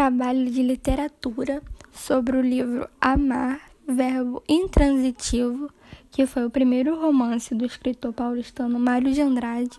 trabalho de literatura sobre o livro Amar, Verbo Intransitivo, que foi o primeiro romance do escritor paulistano Mário de Andrade.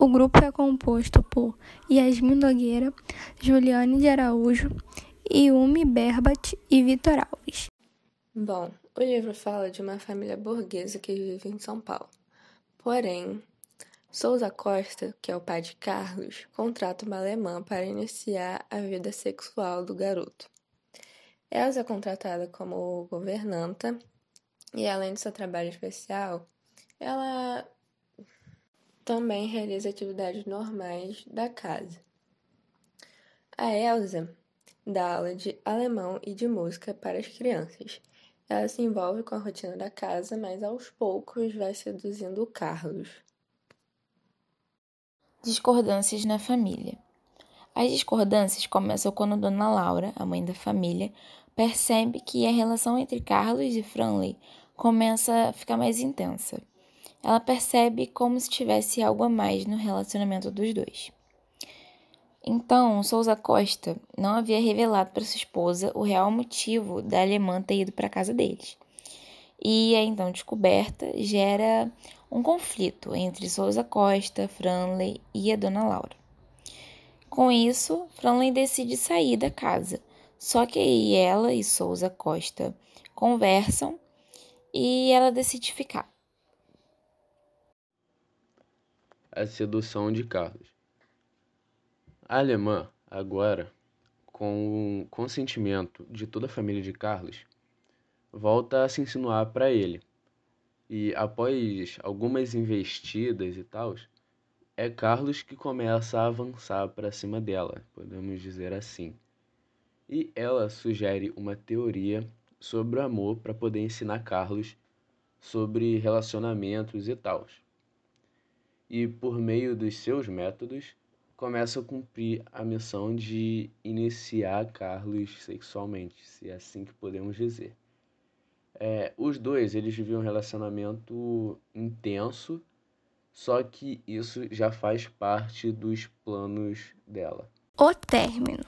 O grupo é composto por Yasmin Nogueira, Juliane de Araújo, Yumi Berbat e Vitor Alves. Bom, o livro fala de uma família burguesa que vive em São Paulo. Porém, Souza Costa, que é o pai de Carlos, contrata uma alemã para iniciar a vida sexual do garoto. Elsa é contratada como governanta e, além do seu trabalho especial, ela também realiza atividades normais da casa. A Elsa dá aula de alemão e de música para as crianças. Ela se envolve com a rotina da casa, mas aos poucos vai seduzindo o Carlos. Discordâncias na família. As discordâncias começam quando Dona Laura, a mãe da família, percebe que a relação entre Carlos e Franley começa a ficar mais intensa. Ela percebe como se tivesse algo a mais no relacionamento dos dois. Então, Souza Costa não havia revelado para sua esposa o real motivo da alemã ter ido para a casa deles. E a então descoberta gera um conflito entre Souza Costa, Franley e a dona Laura. Com isso, Franley decide sair da casa. Só que aí ela e Souza Costa conversam e ela decide ficar. A sedução de Carlos. A alemã, agora, com o consentimento de toda a família de Carlos, volta a se insinuar para ele e após algumas investidas e tal, é Carlos que começa a avançar para cima dela, podemos dizer assim. E ela sugere uma teoria sobre o amor para poder ensinar Carlos sobre relacionamentos e tal. E por meio dos seus métodos, começa a cumprir a missão de iniciar Carlos sexualmente, se é assim que podemos dizer. É, os dois, eles viviam um relacionamento intenso, só que isso já faz parte dos planos dela. O término.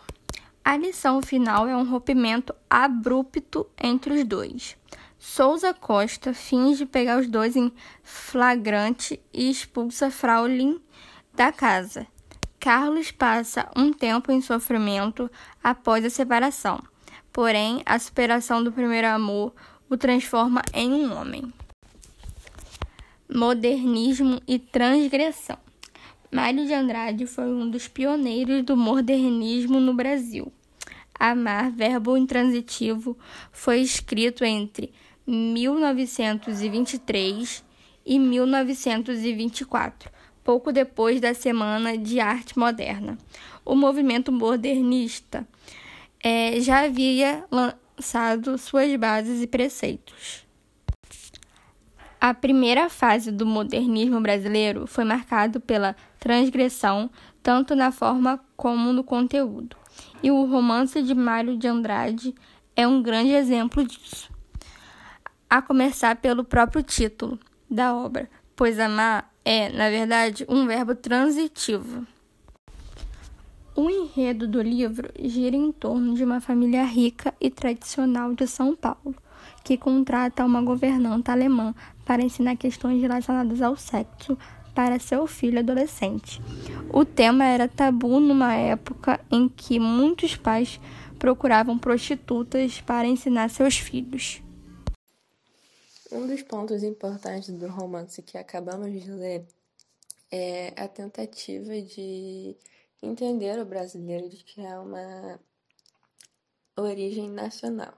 A lição final é um rompimento abrupto entre os dois. Souza Costa finge pegar os dois em flagrante e expulsa Fraulin da casa. Carlos passa um tempo em sofrimento após a separação. Porém, a superação do primeiro amor o transforma em um homem. Modernismo e transgressão. Mário de Andrade foi um dos pioneiros do modernismo no Brasil. Amar, verbo intransitivo, foi escrito entre 1923 e 1924, pouco depois da Semana de Arte Moderna. O movimento modernista é, já havia lançado suas bases e preceitos. A primeira fase do modernismo brasileiro foi marcado pela transgressão, tanto na forma como no conteúdo, e o romance de Mário de Andrade é um grande exemplo disso. A começar pelo próprio título da obra, pois amar é, na verdade, um verbo transitivo. O enredo do livro gira em torno de uma família rica e tradicional de São Paulo, que contrata uma governanta alemã para ensinar questões relacionadas ao sexo para seu filho adolescente. O tema era tabu numa época em que muitos pais procuravam prostitutas para ensinar seus filhos. Um dos pontos importantes do romance que acabamos de ler é a tentativa de entender o brasileiro de que é uma origem nacional.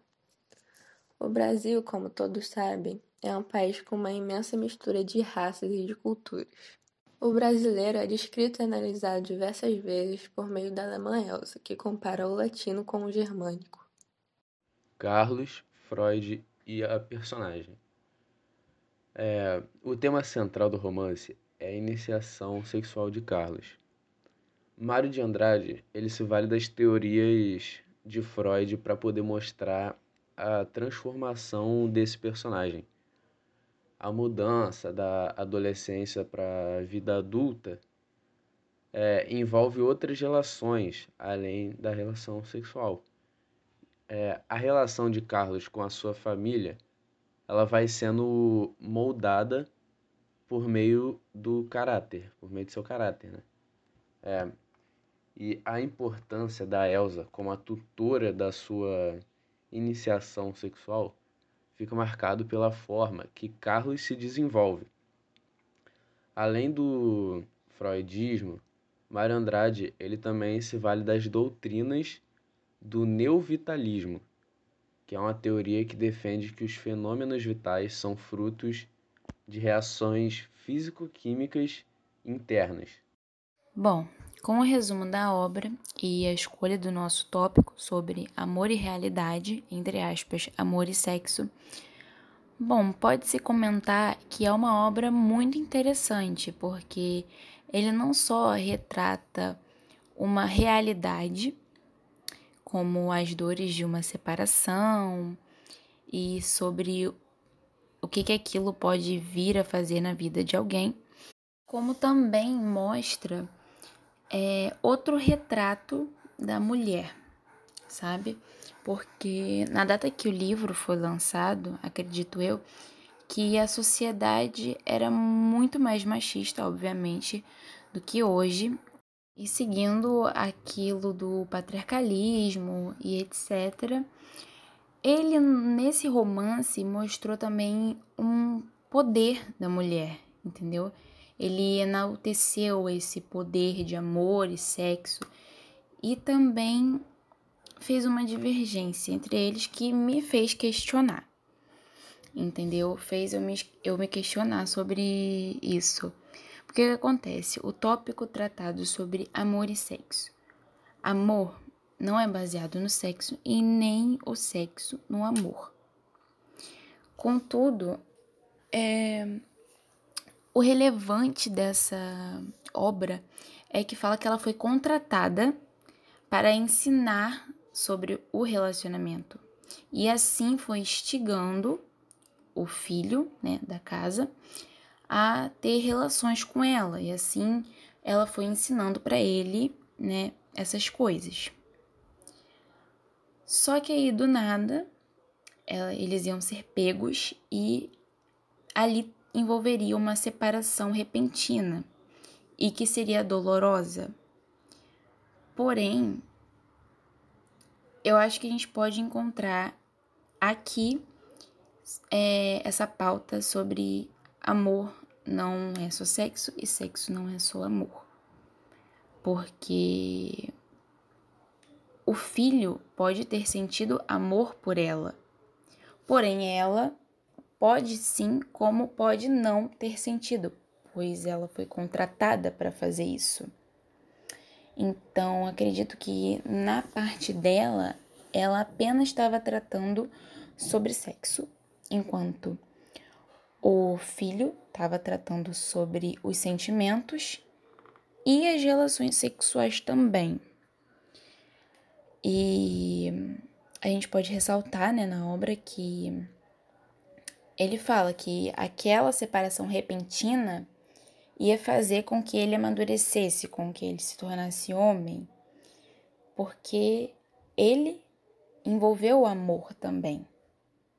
O Brasil, como todos sabem, é um país com uma imensa mistura de raças e de culturas. O brasileiro é descrito e analisado diversas vezes por meio da alemã Elsa, que compara o latino com o germânico. Carlos, Freud e a personagem. É, o tema central do romance é a iniciação sexual de Carlos, Mário de Andrade, ele se vale das teorias de Freud para poder mostrar a transformação desse personagem. A mudança da adolescência para a vida adulta é, envolve outras relações além da relação sexual. É, a relação de Carlos com a sua família ela vai sendo moldada por meio do caráter, por meio do seu caráter, né? É, e a importância da Elsa como a tutora da sua iniciação sexual fica marcado pela forma que Carlos se desenvolve. Além do freudismo, Mário Andrade ele também se vale das doutrinas do neovitalismo, que é uma teoria que defende que os fenômenos vitais são frutos de reações físico-químicas internas. Bom, com o resumo da obra e a escolha do nosso tópico sobre amor e realidade, entre aspas, amor e sexo, bom, pode-se comentar que é uma obra muito interessante, porque ele não só retrata uma realidade, como as dores de uma separação e sobre o que, que aquilo pode vir a fazer na vida de alguém, como também mostra é, outro retrato da mulher, sabe? Porque na data que o livro foi lançado, acredito eu, que a sociedade era muito mais machista, obviamente, do que hoje, e seguindo aquilo do patriarcalismo e etc. Ele, nesse romance, mostrou também um poder da mulher, entendeu? Ele enalteceu esse poder de amor e sexo e também fez uma divergência entre eles que me fez questionar, entendeu? Fez eu me, eu me questionar sobre isso. Porque o que acontece? O tópico tratado sobre amor e sexo. Amor não é baseado no sexo e nem o sexo no amor. Contudo, é, o relevante dessa obra é que fala que ela foi contratada para ensinar sobre o relacionamento e assim foi instigando o filho né, da casa a ter relações com ela e assim ela foi ensinando para ele né, essas coisas. Só que aí do nada ela, eles iam ser pegos e ali envolveria uma separação repentina e que seria dolorosa. Porém, eu acho que a gente pode encontrar aqui é, essa pauta sobre amor não é só sexo e sexo não é só amor. Porque o filho pode ter sentido amor por ela, porém ela pode sim, como pode não ter sentido, pois ela foi contratada para fazer isso. Então, acredito que na parte dela, ela apenas estava tratando sobre sexo, enquanto o filho estava tratando sobre os sentimentos e as relações sexuais também. E a gente pode ressaltar né, na obra que ele fala que aquela separação repentina ia fazer com que ele amadurecesse, com que ele se tornasse homem, porque ele envolveu o amor também,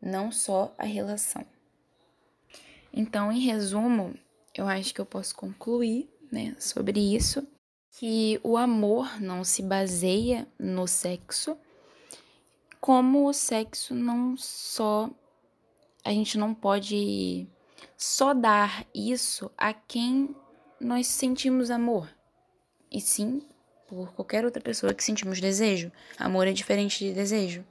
não só a relação. Então, em resumo, eu acho que eu posso concluir né, sobre isso, que o amor não se baseia no sexo, como o sexo não só. A gente não pode só dar isso a quem nós sentimos amor, e sim por qualquer outra pessoa que sentimos desejo. Amor é diferente de desejo.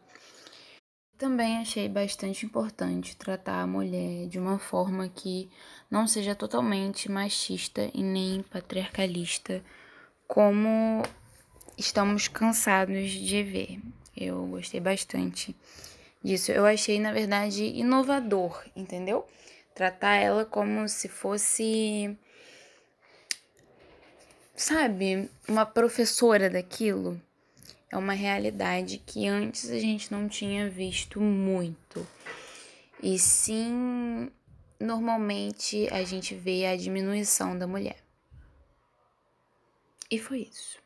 Também achei bastante importante tratar a mulher de uma forma que não seja totalmente machista e nem patriarcalista, como estamos cansados de ver. Eu gostei bastante disso. Eu achei, na verdade, inovador, entendeu? Tratar ela como se fosse, sabe, uma professora daquilo é uma realidade que antes a gente não tinha visto muito. E sim, normalmente a gente vê a diminuição da mulher. E foi isso.